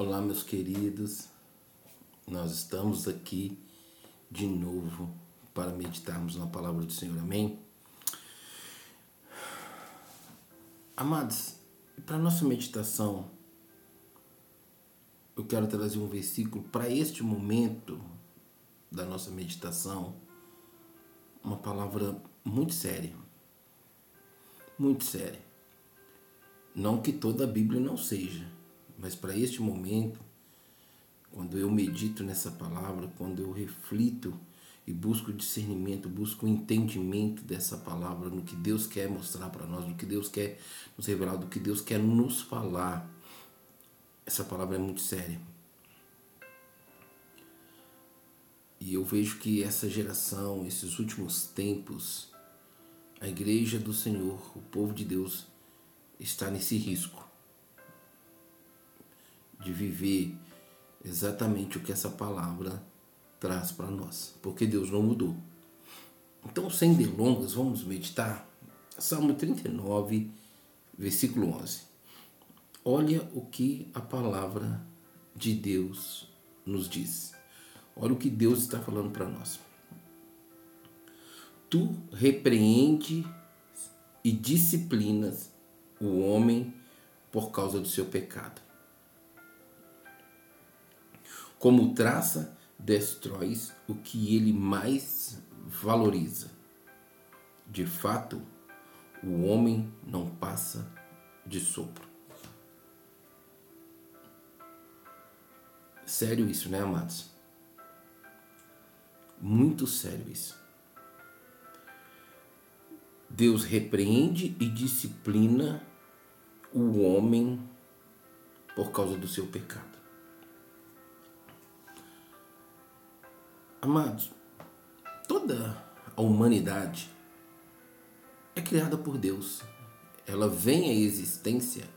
Olá, meus queridos. Nós estamos aqui de novo para meditarmos na palavra do Senhor. Amém? Amados, para nossa meditação, eu quero trazer um versículo para este momento da nossa meditação, uma palavra muito séria. Muito séria. Não que toda a Bíblia não seja mas para este momento, quando eu medito nessa palavra, quando eu reflito e busco discernimento, busco entendimento dessa palavra, no que Deus quer mostrar para nós, no que Deus quer nos revelar, do que Deus quer nos falar, essa palavra é muito séria. E eu vejo que essa geração, esses últimos tempos, a igreja do Senhor, o povo de Deus, está nesse risco de viver exatamente o que essa palavra traz para nós, porque Deus não mudou. Então, sem delongas, vamos meditar Salmo 39, versículo 11. Olha o que a palavra de Deus nos diz. Olha o que Deus está falando para nós. Tu repreende e disciplinas o homem por causa do seu pecado como traça, destróis o que ele mais valoriza. De fato, o homem não passa de sopro. Sério isso, né, amados? Muito sério isso. Deus repreende e disciplina o homem por causa do seu pecado. Amados, toda a humanidade é criada por Deus. Ela vem à existência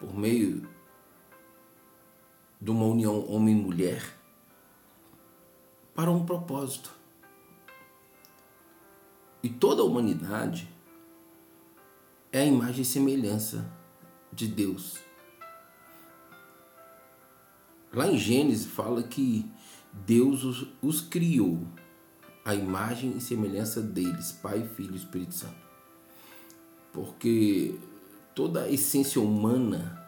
por meio de uma união homem-mulher para um propósito. E toda a humanidade é a imagem e semelhança de Deus. Lá em Gênesis fala que Deus os, os criou, a imagem e semelhança deles, Pai, Filho e Espírito Santo. Porque toda a essência humana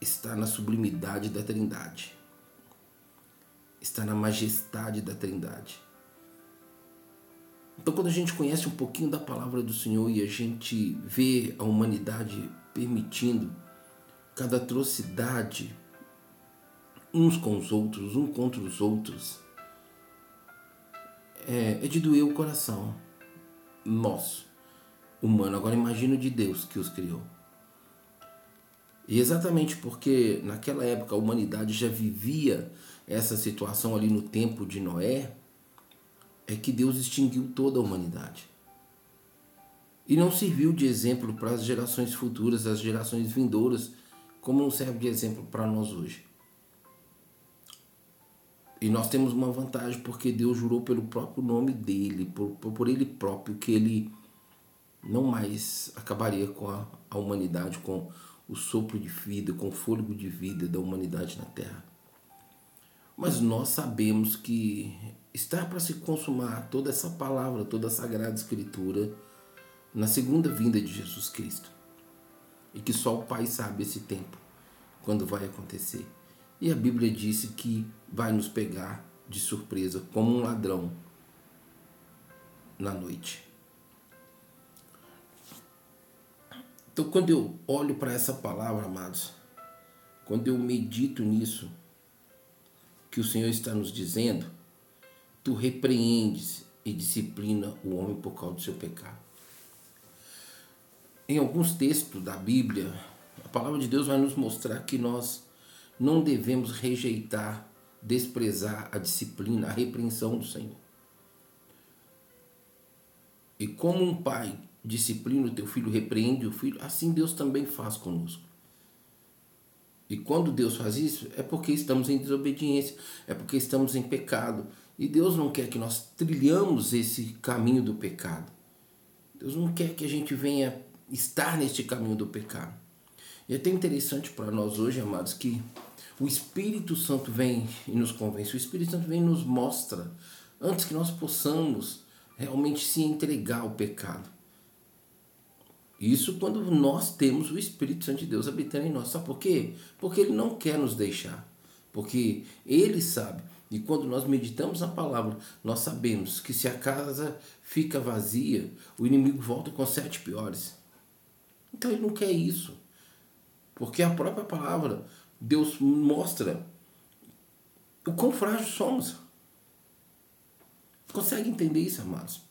está na sublimidade da Trindade, está na majestade da Trindade. Então, quando a gente conhece um pouquinho da palavra do Senhor e a gente vê a humanidade permitindo cada atrocidade uns com os outros, um contra os outros, é, é de doer o coração nosso, humano. Agora imagina de Deus que os criou. E exatamente porque naquela época a humanidade já vivia essa situação ali no tempo de Noé, é que Deus extinguiu toda a humanidade. E não serviu de exemplo para as gerações futuras, as gerações vindouras, como não serve de exemplo para nós hoje. E nós temos uma vantagem porque Deus jurou pelo próprio nome dele, por, por ele próprio, que ele não mais acabaria com a, a humanidade, com o sopro de vida, com o fôlego de vida da humanidade na Terra. Mas nós sabemos que está para se consumar toda essa palavra, toda a Sagrada Escritura na segunda vinda de Jesus Cristo. E que só o Pai sabe esse tempo, quando vai acontecer. E a Bíblia disse que vai nos pegar de surpresa como um ladrão na noite. Então, quando eu olho para essa palavra, amados, quando eu medito nisso, que o Senhor está nos dizendo, tu repreendes e disciplina o homem por causa do seu pecado. Em alguns textos da Bíblia, a palavra de Deus vai nos mostrar que nós não devemos rejeitar, desprezar a disciplina, a repreensão do Senhor. E como um pai disciplina o teu filho, repreende o filho, assim Deus também faz conosco. E quando Deus faz isso, é porque estamos em desobediência, é porque estamos em pecado. E Deus não quer que nós trilhamos esse caminho do pecado. Deus não quer que a gente venha estar neste caminho do pecado. E é até interessante para nós hoje, amados, que o Espírito Santo vem e nos convence, o Espírito Santo vem e nos mostra, antes que nós possamos realmente se entregar ao pecado. Isso quando nós temos o Espírito Santo de Deus habitando em nós. Sabe por quê? Porque Ele não quer nos deixar. Porque Ele sabe. E quando nós meditamos na palavra, nós sabemos que se a casa fica vazia, o inimigo volta com sete piores. Então Ele não quer isso. Porque a própria palavra, Deus mostra o quão frágil somos. Consegue entender isso, amados?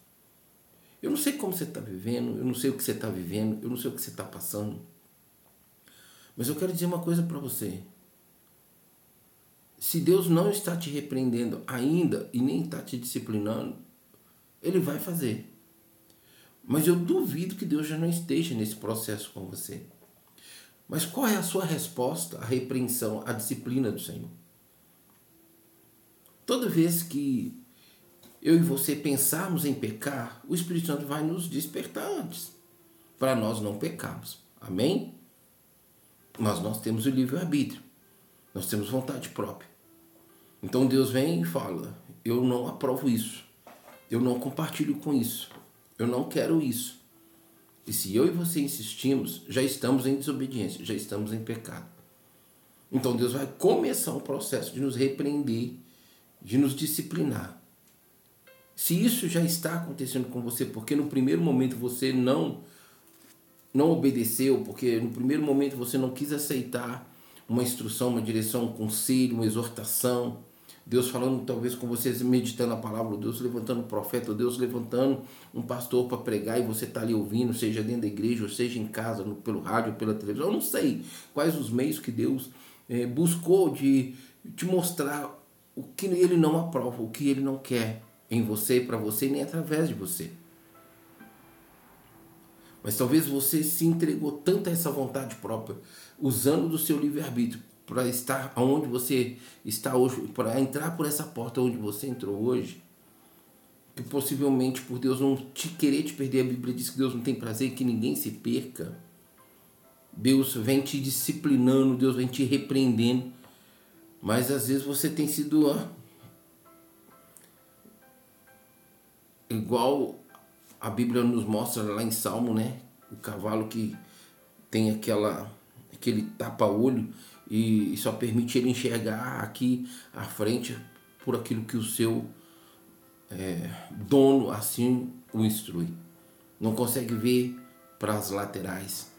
Eu não sei como você está vivendo, eu não sei o que você está vivendo, eu não sei o que você está passando. Mas eu quero dizer uma coisa para você. Se Deus não está te repreendendo ainda e nem está te disciplinando, Ele vai fazer. Mas eu duvido que Deus já não esteja nesse processo com você. Mas qual é a sua resposta à repreensão, à disciplina do Senhor? Toda vez que eu e você pensarmos em pecar, o Espírito Santo vai nos despertar antes, para nós não pecarmos. Amém? Mas nós temos o livre-arbítrio, nós temos vontade própria. Então Deus vem e fala: Eu não aprovo isso, eu não compartilho com isso, eu não quero isso. E se eu e você insistimos, já estamos em desobediência, já estamos em pecado. Então Deus vai começar um processo de nos repreender, de nos disciplinar. Se isso já está acontecendo com você, porque no primeiro momento você não não obedeceu, porque no primeiro momento você não quis aceitar uma instrução, uma direção, um conselho, uma exortação, Deus falando talvez com você, meditando a palavra, Deus levantando um profeta, Deus levantando um pastor para pregar e você está ali ouvindo, seja dentro da igreja, ou seja em casa, no, pelo rádio, pela televisão, eu não sei quais os meios que Deus é, buscou de te mostrar o que ele não aprova, o que ele não quer em você para você, nem através de você. Mas talvez você se entregou tanto a essa vontade própria, usando do seu livre-arbítrio para estar onde você está hoje, para entrar por essa porta onde você entrou hoje, que possivelmente por Deus não te querer te perder, a Bíblia diz que Deus não tem prazer que ninguém se perca. Deus vem te disciplinando, Deus vem te repreendendo, mas às vezes você tem sido ó, igual a Bíblia nos mostra lá em Salmo, né? O cavalo que tem aquela aquele tapa-olho e só permite ele enxergar aqui à frente por aquilo que o seu é, dono assim o instrui. Não consegue ver para as laterais,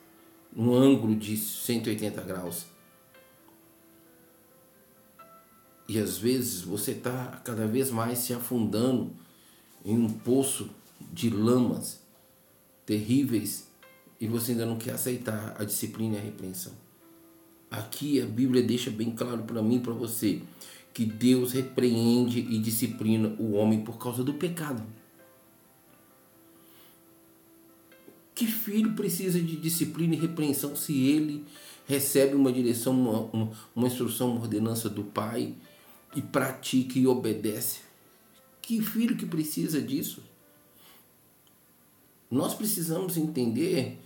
num ângulo de 180 graus. E às vezes você está cada vez mais se afundando em um poço de lamas terríveis e você ainda não quer aceitar a disciplina e a repreensão. Aqui a Bíblia deixa bem claro para mim e para você que Deus repreende e disciplina o homem por causa do pecado. Que filho precisa de disciplina e repreensão se ele recebe uma direção, uma, uma, uma instrução, uma ordenança do pai e pratica e obedece? Que filho que precisa disso? Nós precisamos entender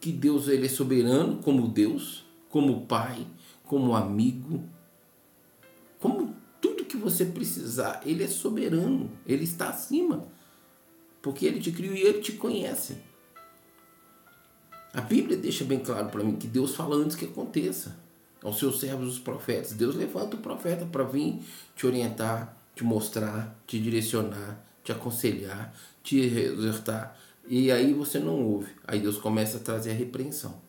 que Deus ele é soberano como Deus, como pai, como amigo, como tudo que você precisar. Ele é soberano, ele está acima. Porque ele te criou e ele te conhece. A Bíblia deixa bem claro para mim que Deus fala antes que aconteça. Aos seus servos, os profetas. Deus levanta o profeta para vir te orientar, te mostrar, te direcionar, te aconselhar, te exortar. E aí você não ouve. Aí Deus começa a trazer a repreensão.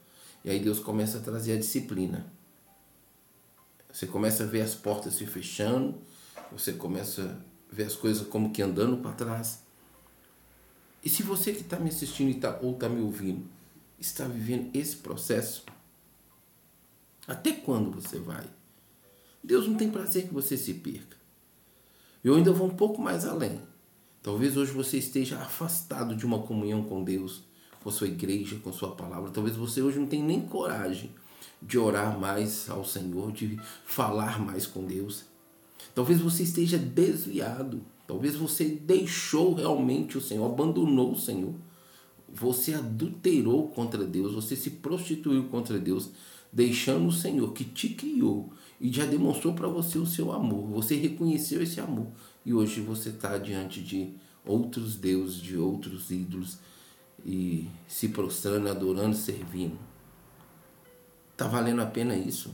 E aí Deus começa a trazer a disciplina. Você começa a ver as portas se fechando, você começa a ver as coisas como que andando para trás. E se você que está me assistindo tá, ou está me ouvindo está vivendo esse processo, até quando você vai? Deus não tem prazer que você se perca. Eu ainda vou um pouco mais além. Talvez hoje você esteja afastado de uma comunhão com Deus, com sua igreja, com sua palavra. Talvez você hoje não tenha nem coragem de orar mais ao Senhor, de falar mais com Deus. Talvez você esteja desviado. Talvez você deixou realmente o Senhor, abandonou o Senhor. você adulterou contra Deus, você se prostituiu contra Deus, deixando o Senhor que te criou e já demonstrou para você o seu amor. Você reconheceu esse amor e hoje você está diante de outros deuses, de outros ídolos e se prostrando, adorando, servindo. Está valendo a pena isso?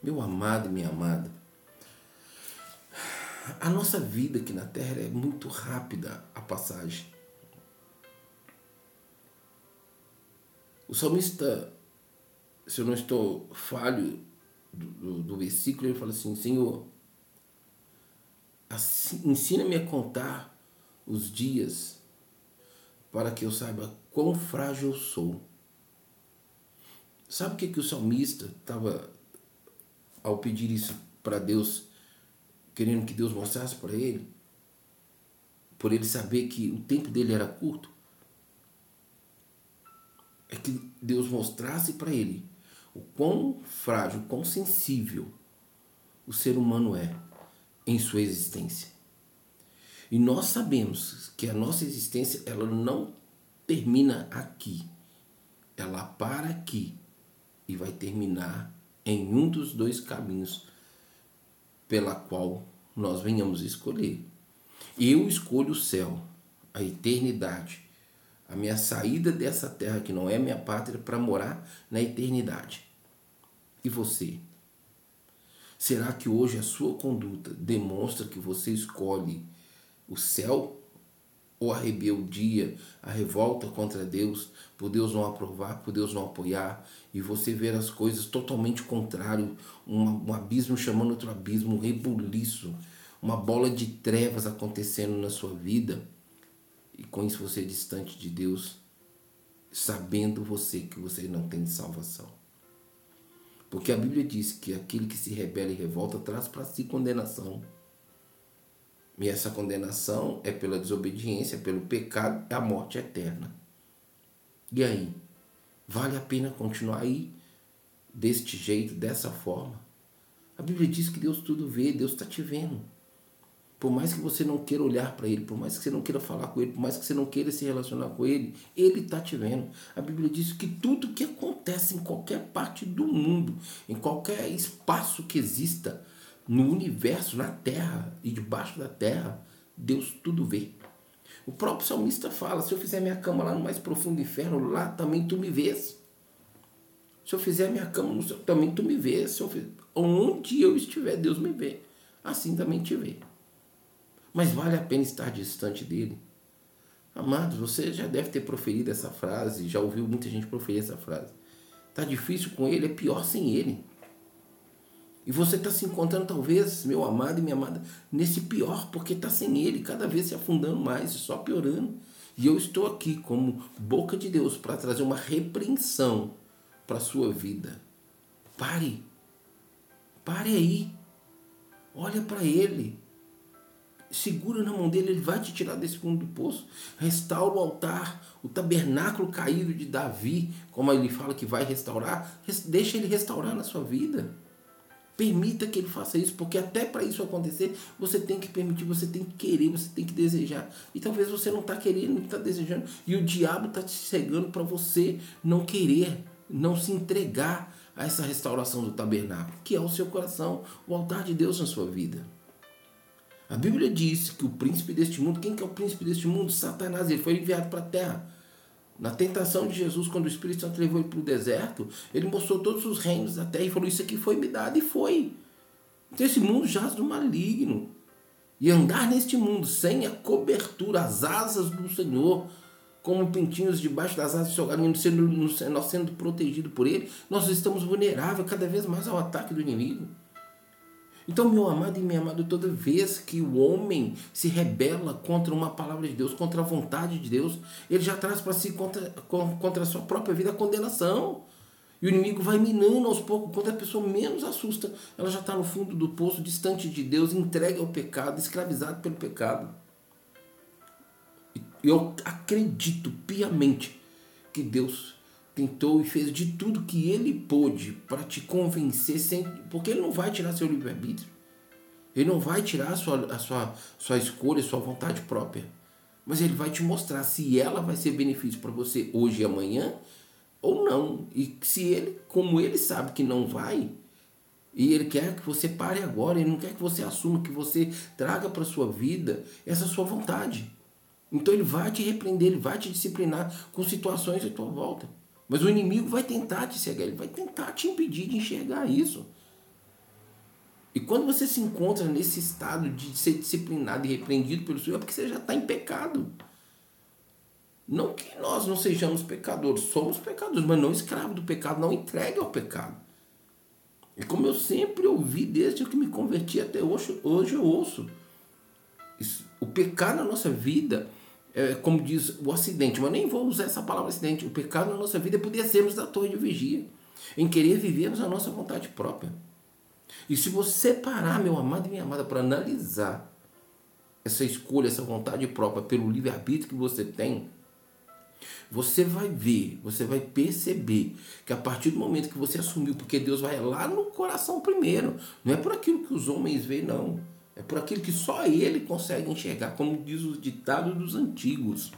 Meu amado e minha amada, a nossa vida aqui na Terra é muito rápida a passagem. O salmista, se eu não estou falho do, do, do versículo, ele fala assim: Senhor, assim, ensina-me a contar os dias para que eu saiba quão frágil sou. Sabe o que, que o salmista estava ao pedir isso para Deus, querendo que Deus mostrasse para ele, por ele saber que o tempo dele era curto, é que Deus mostrasse para ele o quão frágil, quão sensível o ser humano é em sua existência. E nós sabemos que a nossa existência ela não termina aqui. Ela para aqui e vai terminar em um dos dois caminhos pela qual nós venhamos escolher. Eu escolho o céu, a eternidade, a minha saída dessa terra que não é minha pátria para morar na eternidade. E você? Será que hoje a sua conduta demonstra que você escolhe o céu ou a rebeldia, a revolta contra Deus, por Deus não aprovar, por Deus não apoiar, e você ver as coisas totalmente contrário, um, um abismo chamando outro abismo, um rebuliço, uma bola de trevas acontecendo na sua vida, e com isso você é distante de Deus, sabendo você que você não tem salvação. Porque a Bíblia diz que aquele que se rebela e revolta traz para si condenação. E essa condenação é pela desobediência, pelo pecado, é a morte eterna. E aí? Vale a pena continuar aí deste jeito, dessa forma? A Bíblia diz que Deus tudo vê, Deus está te vendo. Por mais que você não queira olhar para Ele, por mais que você não queira falar com Ele, por mais que você não queira se relacionar com Ele, Ele está te vendo. A Bíblia diz que tudo que acontece em qualquer parte do mundo, em qualquer espaço que exista, no universo, na terra e debaixo da terra, Deus tudo vê. O próprio salmista fala: se eu fizer minha cama lá no mais profundo inferno, lá também tu me vês. Se eu fizer minha cama no céu, também tu me vês. Se eu fizer, onde eu estiver, Deus me vê. Assim também te vê. Mas vale a pena estar distante dele. Amados, você já deve ter proferido essa frase, já ouviu muita gente proferir essa frase. Tá difícil com ele, é pior sem ele. E você está se encontrando, talvez, meu amado e minha amada, nesse pior, porque está sem Ele, cada vez se afundando mais, só piorando. E eu estou aqui como boca de Deus para trazer uma repreensão para a sua vida. Pare. Pare aí. Olha para Ele. Segura na mão dele, ele vai te tirar desse fundo do poço. Restaura o altar, o tabernáculo caído de Davi, como ele fala que vai restaurar. Deixa ele restaurar na sua vida. Permita que ele faça isso, porque até para isso acontecer, você tem que permitir, você tem que querer, você tem que desejar. E talvez você não está querendo, não está desejando, e o diabo está te cegando para você não querer, não se entregar a essa restauração do tabernáculo, que é o seu coração, o altar de Deus na sua vida. A Bíblia diz que o príncipe deste mundo, quem que é o príncipe deste mundo? Satanás, ele foi enviado para a terra na tentação de Jesus, quando o Espírito Santo levou ele para o deserto, ele mostrou todos os reinos da terra e falou: Isso aqui foi me dado, e foi. Então, esse mundo jaz do maligno. E andar neste mundo sem a cobertura, as asas do Senhor, como pintinhos debaixo das asas do seu galinho, sendo, nós sendo protegidos por Ele, nós estamos vulneráveis cada vez mais ao ataque do inimigo. Então, meu amado e minha amada, toda vez que o homem se rebela contra uma palavra de Deus, contra a vontade de Deus, ele já traz para si contra, contra a sua própria vida a condenação. E o inimigo vai minando aos poucos, quando a pessoa menos assusta, ela já está no fundo do poço, distante de Deus, entregue ao pecado, escravizado pelo pecado. Eu acredito piamente que Deus tentou e fez de tudo que ele pôde para te convencer, sem, porque ele não vai tirar seu livre-arbítrio. Ele não vai tirar a sua, a sua, sua escolha, sua vontade própria. Mas ele vai te mostrar se ela vai ser benefício para você hoje e amanhã ou não. E se ele, como ele sabe que não vai, e ele quer que você pare agora, ele não quer que você assuma, que você traga para sua vida essa sua vontade. Então ele vai te repreender, ele vai te disciplinar com situações à tua volta. Mas o inimigo vai tentar te cegar, ele vai tentar te impedir de enxergar isso. E quando você se encontra nesse estado de ser disciplinado e repreendido pelo Senhor, é porque você já está em pecado. Não que nós não sejamos pecadores, somos pecadores, mas não escravos do pecado, não entregue ao pecado. E como eu sempre ouvi desde que me converti até hoje, hoje eu ouço. Isso, o pecado na nossa vida é como diz o acidente, mas nem vou usar essa palavra acidente. O pecado na nossa vida é poder sermos da torre de vigia, em querer vivermos a nossa vontade própria. E se você parar, meu amado e minha amada, para analisar essa escolha, essa vontade própria pelo livre-arbítrio que você tem, você vai ver, você vai perceber que a partir do momento que você assumiu, porque Deus vai lá no coração primeiro, não é por aquilo que os homens veem, não. É por aquilo que só ele consegue enxergar, como diz o ditado dos antigos.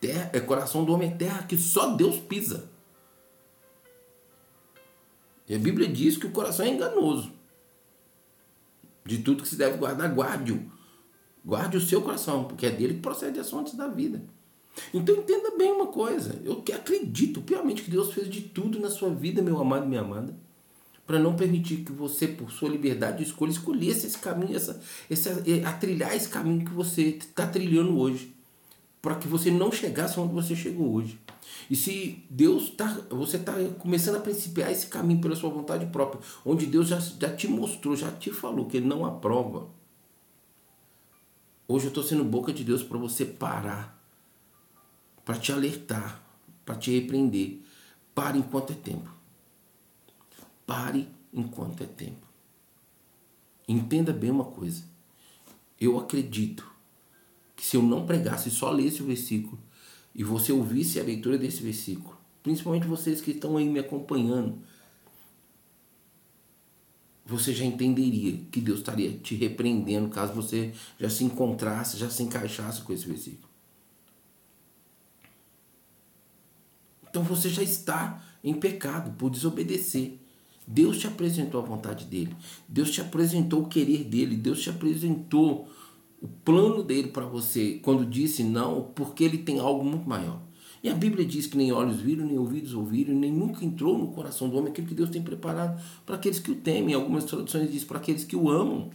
Terra, é coração do homem é terra que só Deus pisa. E a Bíblia diz que o coração é enganoso. De tudo que se deve guardar, guarde-o. Guarde o seu coração, porque é dele que procede as fontes da vida. Então entenda bem uma coisa. Eu acredito piamente que Deus fez de tudo na sua vida, meu amado minha amada, para não permitir que você, por sua liberdade de escolha, escolhesse esse caminho, essa, esse, a trilhar esse caminho que você está trilhando hoje. Para que você não chegasse onde você chegou hoje. E se Deus está, você está começando a principiar esse caminho pela sua vontade própria, onde Deus já, já te mostrou, já te falou que Ele não aprova. Hoje eu estou sendo boca de Deus para você parar, para te alertar, para te repreender. Pare enquanto é tempo. Pare enquanto é tempo. Entenda bem uma coisa. Eu acredito que se eu não pregasse, só lesse o versículo, e você ouvisse a leitura desse versículo, principalmente vocês que estão aí me acompanhando, você já entenderia que Deus estaria te repreendendo caso você já se encontrasse, já se encaixasse com esse versículo. Então você já está em pecado por desobedecer. Deus te apresentou a vontade dele. Deus te apresentou o querer dele. Deus te apresentou o plano dele para você quando disse não, porque ele tem algo muito maior. E a Bíblia diz que nem olhos viram, nem ouvidos ouviram, nem nunca entrou no coração do homem aquilo que Deus tem preparado para aqueles que o temem. Algumas traduções dizem para aqueles que o amam.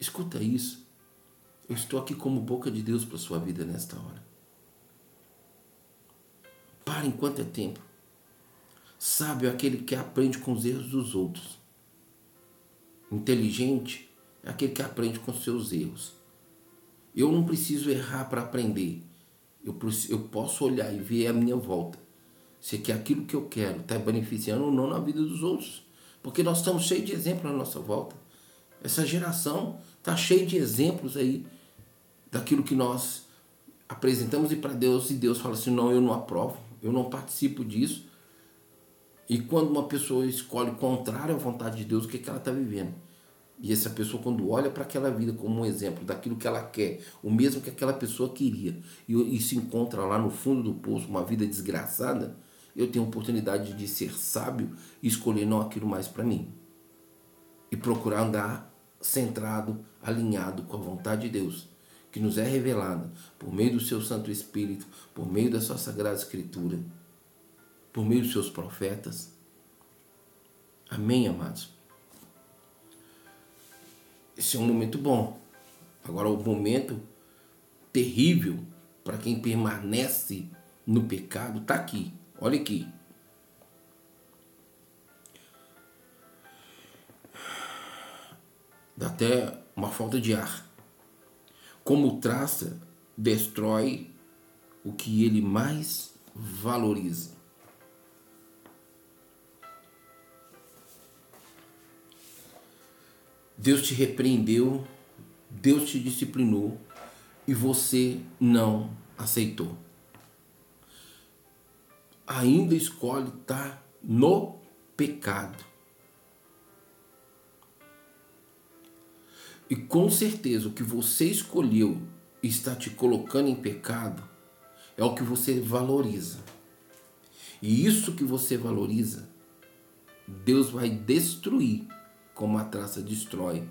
Escuta isso. Eu estou aqui como boca de Deus para sua vida nesta hora. Para enquanto é tempo. Sábio é aquele que aprende com os erros dos outros. Inteligente é aquele que aprende com os seus erros. Eu não preciso errar para aprender. Eu, eu posso olhar e ver a minha volta. Se é que aquilo que eu quero está beneficiando ou não na vida dos outros. Porque nós estamos cheios de exemplos na nossa volta. Essa geração está cheia de exemplos aí daquilo que nós apresentamos e para Deus e Deus fala assim: não, eu não aprovo, eu não participo disso. E quando uma pessoa escolhe contrário à vontade de Deus, o que, que ela está vivendo? E essa pessoa, quando olha para aquela vida como um exemplo daquilo que ela quer, o mesmo que aquela pessoa queria, e, e se encontra lá no fundo do poço, uma vida desgraçada, eu tenho a oportunidade de ser sábio e escolher não aquilo mais para mim. E procurar andar centrado, alinhado com a vontade de Deus, que nos é revelada por meio do seu Santo Espírito, por meio da sua Sagrada Escritura por meio dos seus profetas. Amém, amados? Esse é um momento bom. Agora, o momento terrível para quem permanece no pecado está aqui. Olha aqui. Dá até uma falta de ar. Como traça, destrói o que ele mais valoriza. Deus te repreendeu, Deus te disciplinou e você não aceitou. Ainda escolhe estar no pecado. E com certeza o que você escolheu está te colocando em pecado é o que você valoriza. E isso que você valoriza, Deus vai destruir como a traça destrói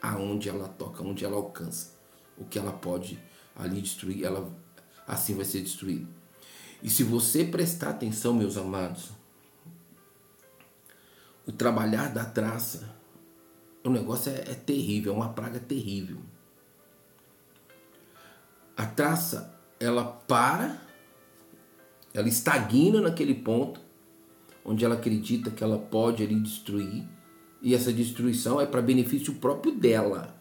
aonde ela toca, onde ela alcança. O que ela pode ali destruir, ela assim vai ser destruída. E se você prestar atenção, meus amados, o trabalhar da traça, o negócio é, é terrível, é uma praga terrível. A traça, ela para, ela estagna naquele ponto onde ela acredita que ela pode ali destruir, e essa destruição é para benefício próprio dela.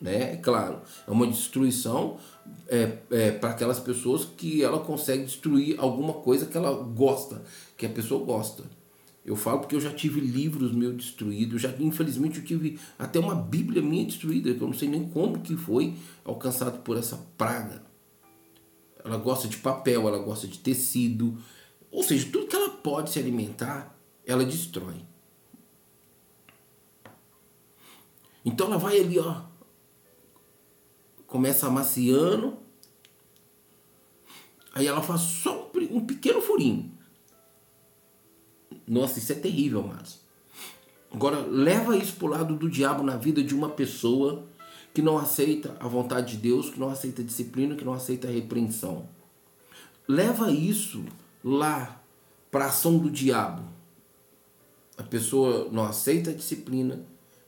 Né? É claro, é uma destruição é, é, para aquelas pessoas que ela consegue destruir alguma coisa que ela gosta, que a pessoa gosta. Eu falo porque eu já tive livros meus destruídos, já infelizmente eu tive até uma Bíblia minha destruída, que eu não sei nem como que foi alcançado por essa praga. Ela gosta de papel, ela gosta de tecido, ou seja, tudo que ela pode se alimentar, ela destrói. Então ela vai ali, ó, começa amaciando, aí ela faz só um pequeno furinho. Nossa, isso é terrível, mas. Agora, leva isso para o lado do diabo na vida de uma pessoa que não aceita a vontade de Deus, que não aceita disciplina, que não aceita repreensão. Leva isso lá para a ação do diabo. A pessoa não aceita a disciplina,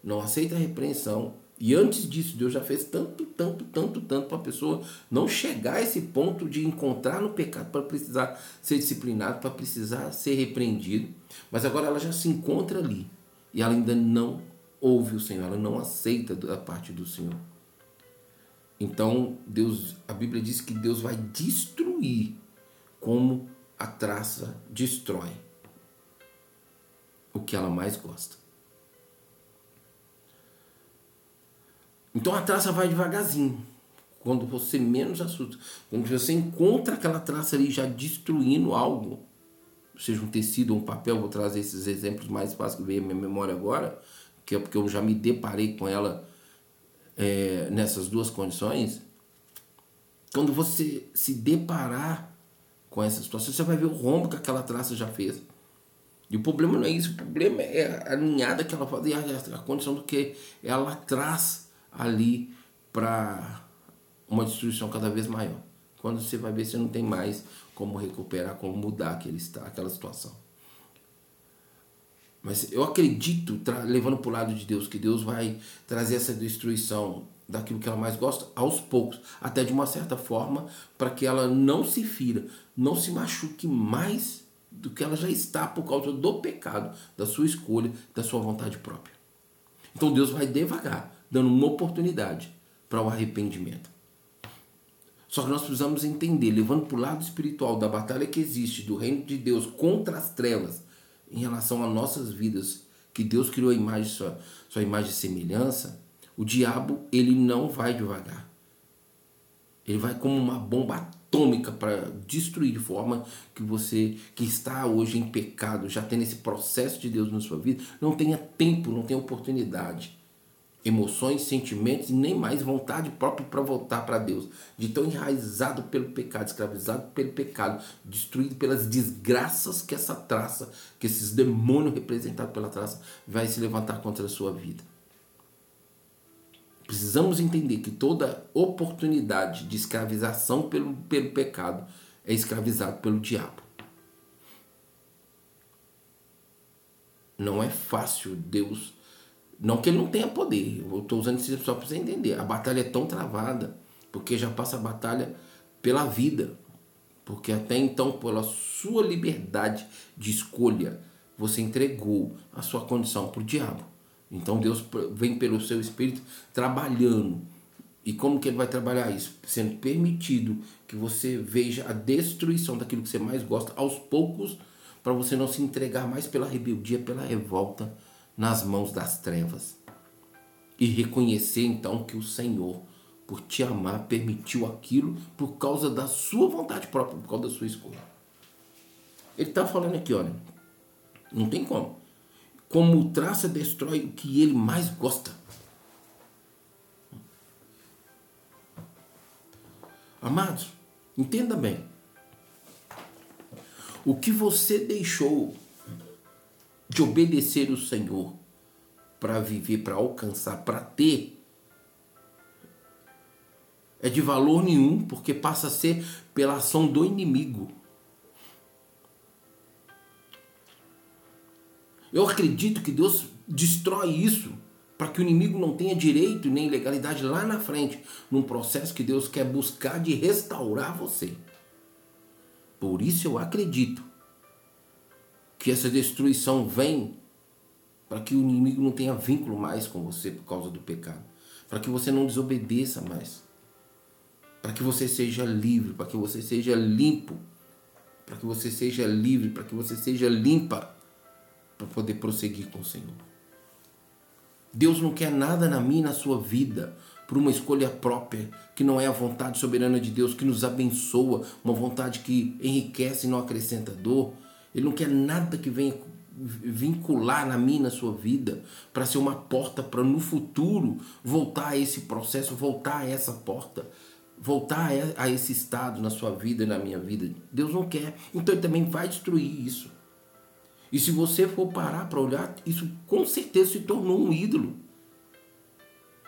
não aceita a repreensão, e antes disso, Deus já fez tanto, tanto, tanto, tanto para a pessoa não chegar a esse ponto de encontrar no pecado para precisar ser disciplinado, para precisar ser repreendido. Mas agora ela já se encontra ali e ela ainda não ouve o Senhor, ela não aceita a parte do Senhor. Então, Deus, a Bíblia diz que Deus vai destruir como a traça destrói o que ela mais gosta. Então a traça vai devagarzinho. Quando você menos assusta. Quando você encontra aquela traça ali já destruindo algo, seja um tecido ou um papel, vou trazer esses exemplos mais fáceis que veio à minha memória agora, que é porque eu já me deparei com ela é, nessas duas condições. Quando você se deparar com essa situação, você vai ver o rombo que aquela traça já fez. E o problema não é isso, o problema é a ninhada que ela faz e a, a condição do que ela traz ali para uma destruição cada vez maior. Quando você vai ver, você não tem mais como recuperar, como mudar aquele, aquela situação. Mas eu acredito, levando para o lado de Deus, que Deus vai trazer essa destruição daquilo que ela mais gosta aos poucos, até de uma certa forma, para que ela não se fira, não se machuque mais do que ela já está por causa do pecado, da sua escolha, da sua vontade própria. Então Deus vai devagar, dando uma oportunidade para o arrependimento. Só que nós precisamos entender, levando para o lado espiritual da batalha que existe do reino de Deus contra as trevas em relação às nossas vidas, que Deus criou a imagem, sua, sua imagem e semelhança, o diabo ele não vai devagar. Ele vai como uma bomba atômica para destruir de forma que você que está hoje em pecado, já tendo esse processo de Deus na sua vida, não tenha tempo, não tenha oportunidade emoções, sentimentos e nem mais vontade própria para voltar para Deus. De tão enraizado pelo pecado, escravizado pelo pecado, destruído pelas desgraças que essa traça, que esses demônios representados pela traça, vai se levantar contra a sua vida. Precisamos entender que toda oportunidade de escravização pelo, pelo pecado é escravizado pelo diabo. Não é fácil Deus não que ele não tenha poder, eu estou usando isso só para você entender. A batalha é tão travada, porque já passa a batalha pela vida. Porque até então, pela sua liberdade de escolha, você entregou a sua condição para o diabo. Então Deus vem pelo seu espírito trabalhando. E como que ele vai trabalhar isso? Sendo permitido que você veja a destruição daquilo que você mais gosta aos poucos, para você não se entregar mais pela rebeldia, pela revolta nas mãos das trevas. E reconhecer então que o Senhor, por te amar, permitiu aquilo por causa da sua vontade própria, por causa da sua escolha. Ele está falando aqui, olha, não tem como. Como o traça destrói o que ele mais gosta. Amados, entenda bem. O que você deixou de obedecer o Senhor para viver, para alcançar, para ter, é de valor nenhum, porque passa a ser pela ação do inimigo. Eu acredito que Deus destrói isso para que o inimigo não tenha direito nem legalidade lá na frente, num processo que Deus quer buscar de restaurar você. Por isso eu acredito que essa destruição vem para que o inimigo não tenha vínculo mais com você por causa do pecado, para que você não desobedeça mais, para que você seja livre, para que você seja limpo, para que você seja livre, para que você seja limpa para poder prosseguir com o Senhor. Deus não quer nada na minha e na sua vida por uma escolha própria, que não é a vontade soberana de Deus, que nos abençoa, uma vontade que enriquece e não acrescenta dor. Ele não quer nada que venha vincular na minha na sua vida para ser uma porta para no futuro voltar a esse processo, voltar a essa porta, voltar a esse estado na sua vida e na minha vida. Deus não quer. Então ele também vai destruir isso. E se você for parar para olhar, isso com certeza se tornou um ídolo.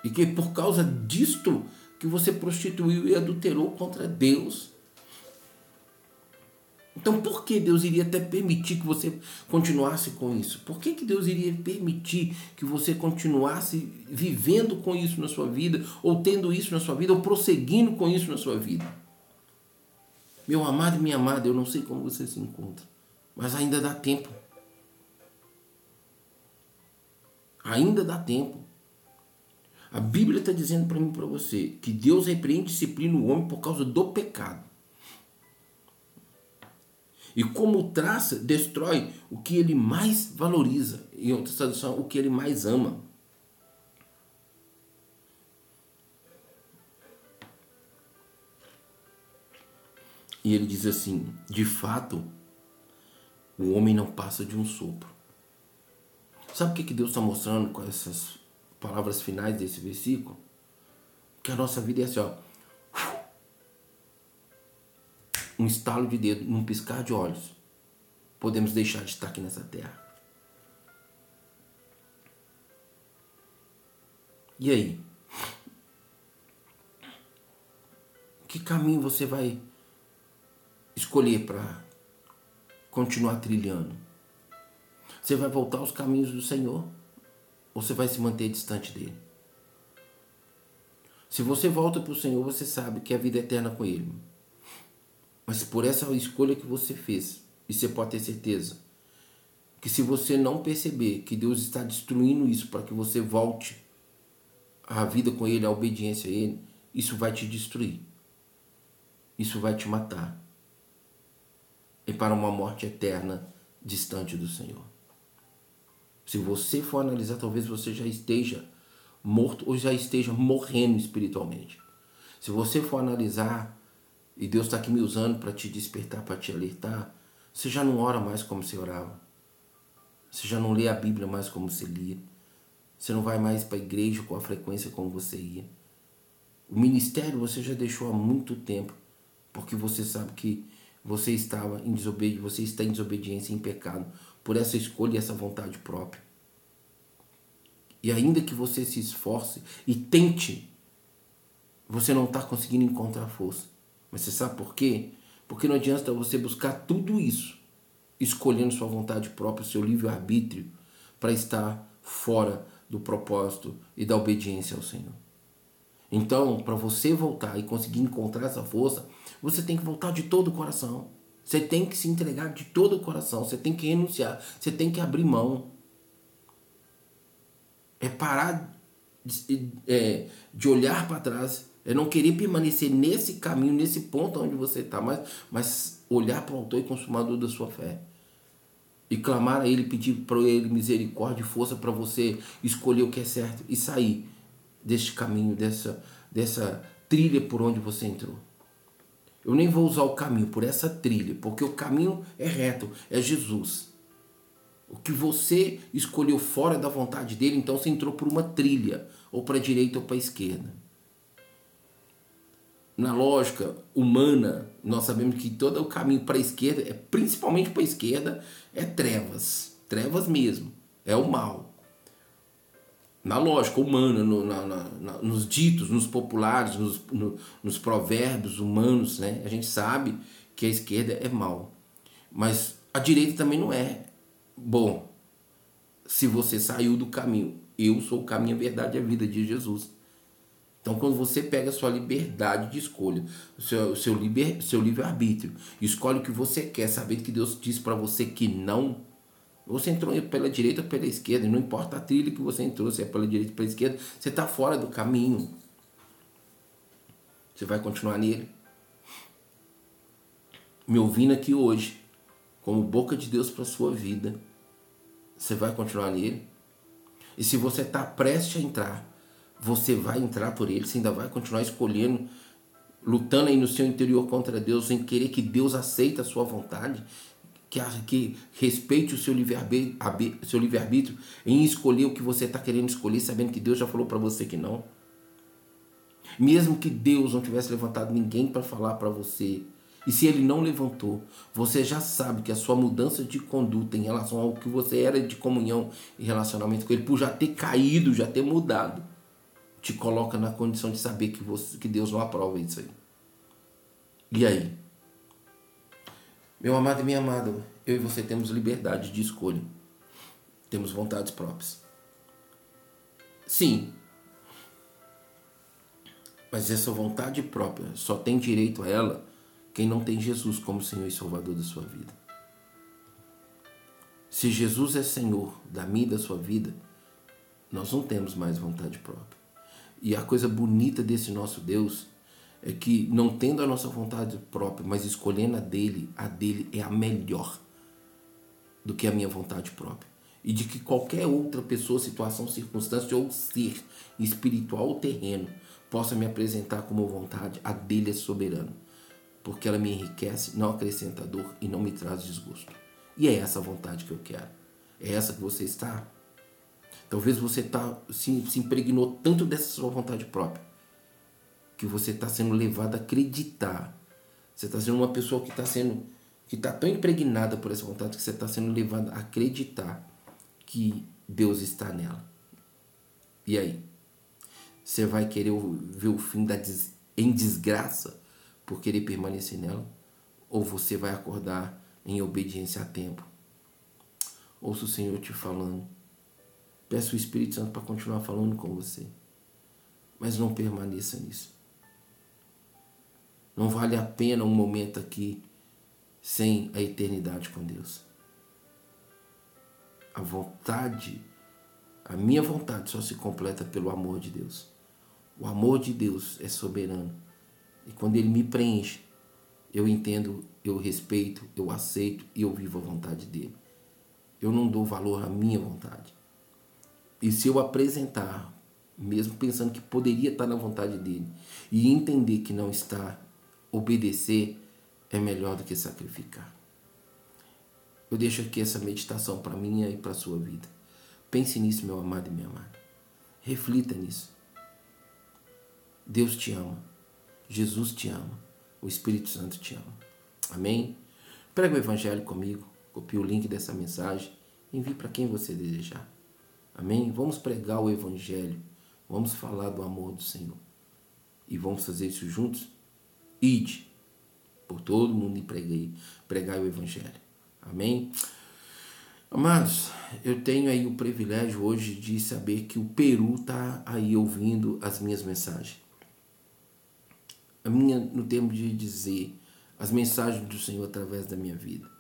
E que por causa disto que você prostituiu e adulterou contra Deus. Então por que Deus iria até permitir que você continuasse com isso? Por que, que Deus iria permitir que você continuasse vivendo com isso na sua vida, ou tendo isso na sua vida, ou prosseguindo com isso na sua vida? Meu amado e minha amada, eu não sei como você se encontra, mas ainda dá tempo. Ainda dá tempo. A Bíblia está dizendo para mim e para você que Deus repreende e disciplina o homem por causa do pecado. E como traça, destrói o que ele mais valoriza. Em outra tradução, o que ele mais ama. E ele diz assim: de fato, o homem não passa de um sopro. Sabe o que, que Deus está mostrando com essas palavras finais desse versículo? Que a nossa vida é assim, ó. Um estalo de dedo, num piscar de olhos. Podemos deixar de estar aqui nessa terra. E aí? Que caminho você vai escolher para continuar trilhando? Você vai voltar aos caminhos do Senhor ou você vai se manter distante dele? Se você volta para o Senhor, você sabe que a vida é eterna com Ele. Mas por essa escolha que você fez, e você pode ter certeza que se você não perceber que Deus está destruindo isso para que você volte à vida com Ele, à obediência a Ele, isso vai te destruir. Isso vai te matar. E para uma morte eterna distante do Senhor. Se você for analisar, talvez você já esteja morto ou já esteja morrendo espiritualmente. Se você for analisar, e Deus está aqui me usando para te despertar, para te alertar, você já não ora mais como você orava. Você já não lê a Bíblia mais como você lia. Você não vai mais para a igreja com a frequência como você ia. O ministério você já deixou há muito tempo, porque você sabe que você estava em desobediência, você está em desobediência, em pecado por essa escolha e essa vontade própria. E ainda que você se esforce e tente, você não está conseguindo encontrar força. Mas você sabe por quê? Porque não adianta você buscar tudo isso, escolhendo sua vontade própria, seu livre-arbítrio, para estar fora do propósito e da obediência ao Senhor. Então, para você voltar e conseguir encontrar essa força, você tem que voltar de todo o coração. Você tem que se entregar de todo o coração, você tem que renunciar, você tem que abrir mão. É parar de, é, de olhar para trás, é não querer permanecer nesse caminho, nesse ponto onde você está, mas, mas olhar para o autor e consumador da sua fé. E clamar a Ele, pedir para Ele misericórdia e força para você escolher o que é certo e sair deste caminho, dessa, dessa trilha por onde você entrou. Eu nem vou usar o caminho por essa trilha, porque o caminho é reto, é Jesus. O que você escolheu fora da vontade dele, então você entrou por uma trilha, ou para a direita ou para a esquerda. Na lógica humana, nós sabemos que todo o caminho para a esquerda, é principalmente para a esquerda, é trevas. Trevas mesmo. É o mal. Na lógica humana, no, na, na, nos ditos, nos populares, nos, no, nos provérbios humanos, né? a gente sabe que a esquerda é mal. Mas a direita também não é. Bom, se você saiu do caminho, eu sou o caminho, a verdade e a vida de Jesus. Então, quando você pega a sua liberdade de escolha, o seu, seu, liber, seu livre-arbítrio, escolhe o que você quer, sabendo que Deus disse para você que não, você entrou pela direita ou pela esquerda, não importa a trilha que você entrou, se é pela direita ou pela esquerda, você está fora do caminho. Você vai continuar nele. Me ouvindo aqui hoje, como boca de Deus para sua vida, você vai continuar nele. E se você está prestes a entrar, você vai entrar por ele, você ainda vai continuar escolhendo, lutando aí no seu interior contra Deus, sem querer que Deus aceite a sua vontade, que, que respeite o seu livre-arbítrio seu livre -arbítrio, em escolher o que você está querendo escolher, sabendo que Deus já falou para você que não. Mesmo que Deus não tivesse levantado ninguém para falar para você, e se ele não levantou, você já sabe que a sua mudança de conduta em relação ao que você era de comunhão e relacionamento com ele, por já ter caído, já ter mudado, te coloca na condição de saber que, você, que Deus não aprova isso aí. E aí? Meu amado e minha amada, eu e você temos liberdade de escolha. Temos vontades próprias. Sim. Mas essa vontade própria só tem direito a ela quem não tem Jesus como Senhor e Salvador da sua vida. Se Jesus é Senhor da minha e da sua vida, nós não temos mais vontade própria. E a coisa bonita desse nosso Deus é que, não tendo a nossa vontade própria, mas escolhendo a dele, a dele é a melhor do que a minha vontade própria. E de que qualquer outra pessoa, situação, circunstância ou ser espiritual ou terreno possa me apresentar como vontade, a dele é soberano. Porque ela me enriquece, não acrescenta dor e não me traz desgosto. E é essa vontade que eu quero. É essa que você está Talvez você tá, se, se impregnou tanto dessa sua vontade própria que você está sendo levado a acreditar. Você está sendo uma pessoa que está sendo que está tão impregnada por essa vontade que você está sendo levado a acreditar que Deus está nela. E aí? Você vai querer ver o fim da des... em desgraça por querer permanecer nela? Ou você vai acordar em obediência a tempo? Ouça o Senhor te falando Peço o Espírito Santo para continuar falando com você. Mas não permaneça nisso. Não vale a pena um momento aqui sem a eternidade com Deus. A vontade, a minha vontade só se completa pelo amor de Deus. O amor de Deus é soberano. E quando ele me preenche, eu entendo, eu respeito, eu aceito e eu vivo a vontade dele. Eu não dou valor à minha vontade. E se eu apresentar, mesmo pensando que poderia estar na vontade dele, e entender que não está, obedecer é melhor do que sacrificar. Eu deixo aqui essa meditação para minha e para a sua vida. Pense nisso, meu amado e minha amada. Reflita nisso. Deus te ama. Jesus te ama. O Espírito Santo te ama. Amém? Prega o Evangelho comigo. Copie o link dessa mensagem. Envie para quem você desejar. Amém? Vamos pregar o Evangelho. Vamos falar do amor do Senhor. E vamos fazer isso juntos? Ide por todo mundo e preguei, pregar o Evangelho. Amém? Amados, eu tenho aí o privilégio hoje de saber que o Peru está aí ouvindo as minhas mensagens. A minha, no termo de dizer, as mensagens do Senhor através da minha vida.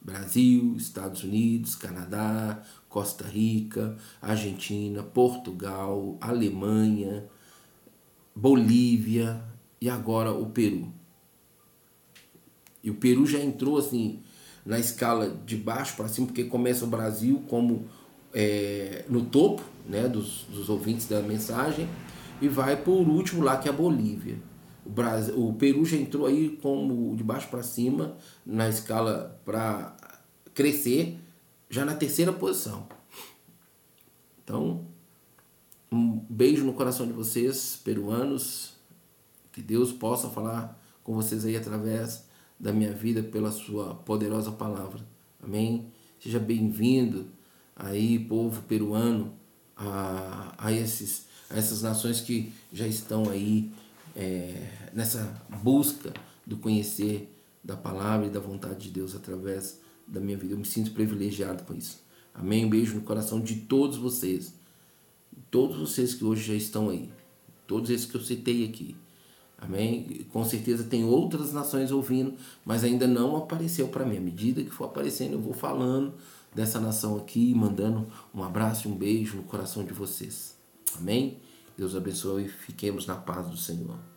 Brasil, Estados Unidos, Canadá, Costa Rica, Argentina, Portugal, Alemanha, Bolívia e agora o Peru. E o Peru já entrou assim na escala de baixo para cima, porque começa o Brasil como é, no topo né, dos, dos ouvintes da mensagem e vai por último lá que é a Bolívia. O, Brasil, o Peru já entrou aí como de baixo para cima na escala para crescer já na terceira posição. Então, um beijo no coração de vocês, peruanos, Que Deus possa falar com vocês aí através da minha vida pela sua poderosa palavra. Amém? Seja bem-vindo aí, povo peruano, a, a, esses, a essas nações que já estão aí é, nessa busca do conhecer da palavra e da vontade de Deus através da minha vida. Eu me sinto privilegiado com isso. Amém? Um beijo no coração de todos vocês. Todos vocês que hoje já estão aí. Todos esses que eu citei aqui. Amém? Com certeza tem outras nações ouvindo, mas ainda não apareceu para mim. À medida que for aparecendo, eu vou falando dessa nação aqui, mandando um abraço e um beijo no coração de vocês. Amém? Deus abençoe e fiquemos na paz do Senhor.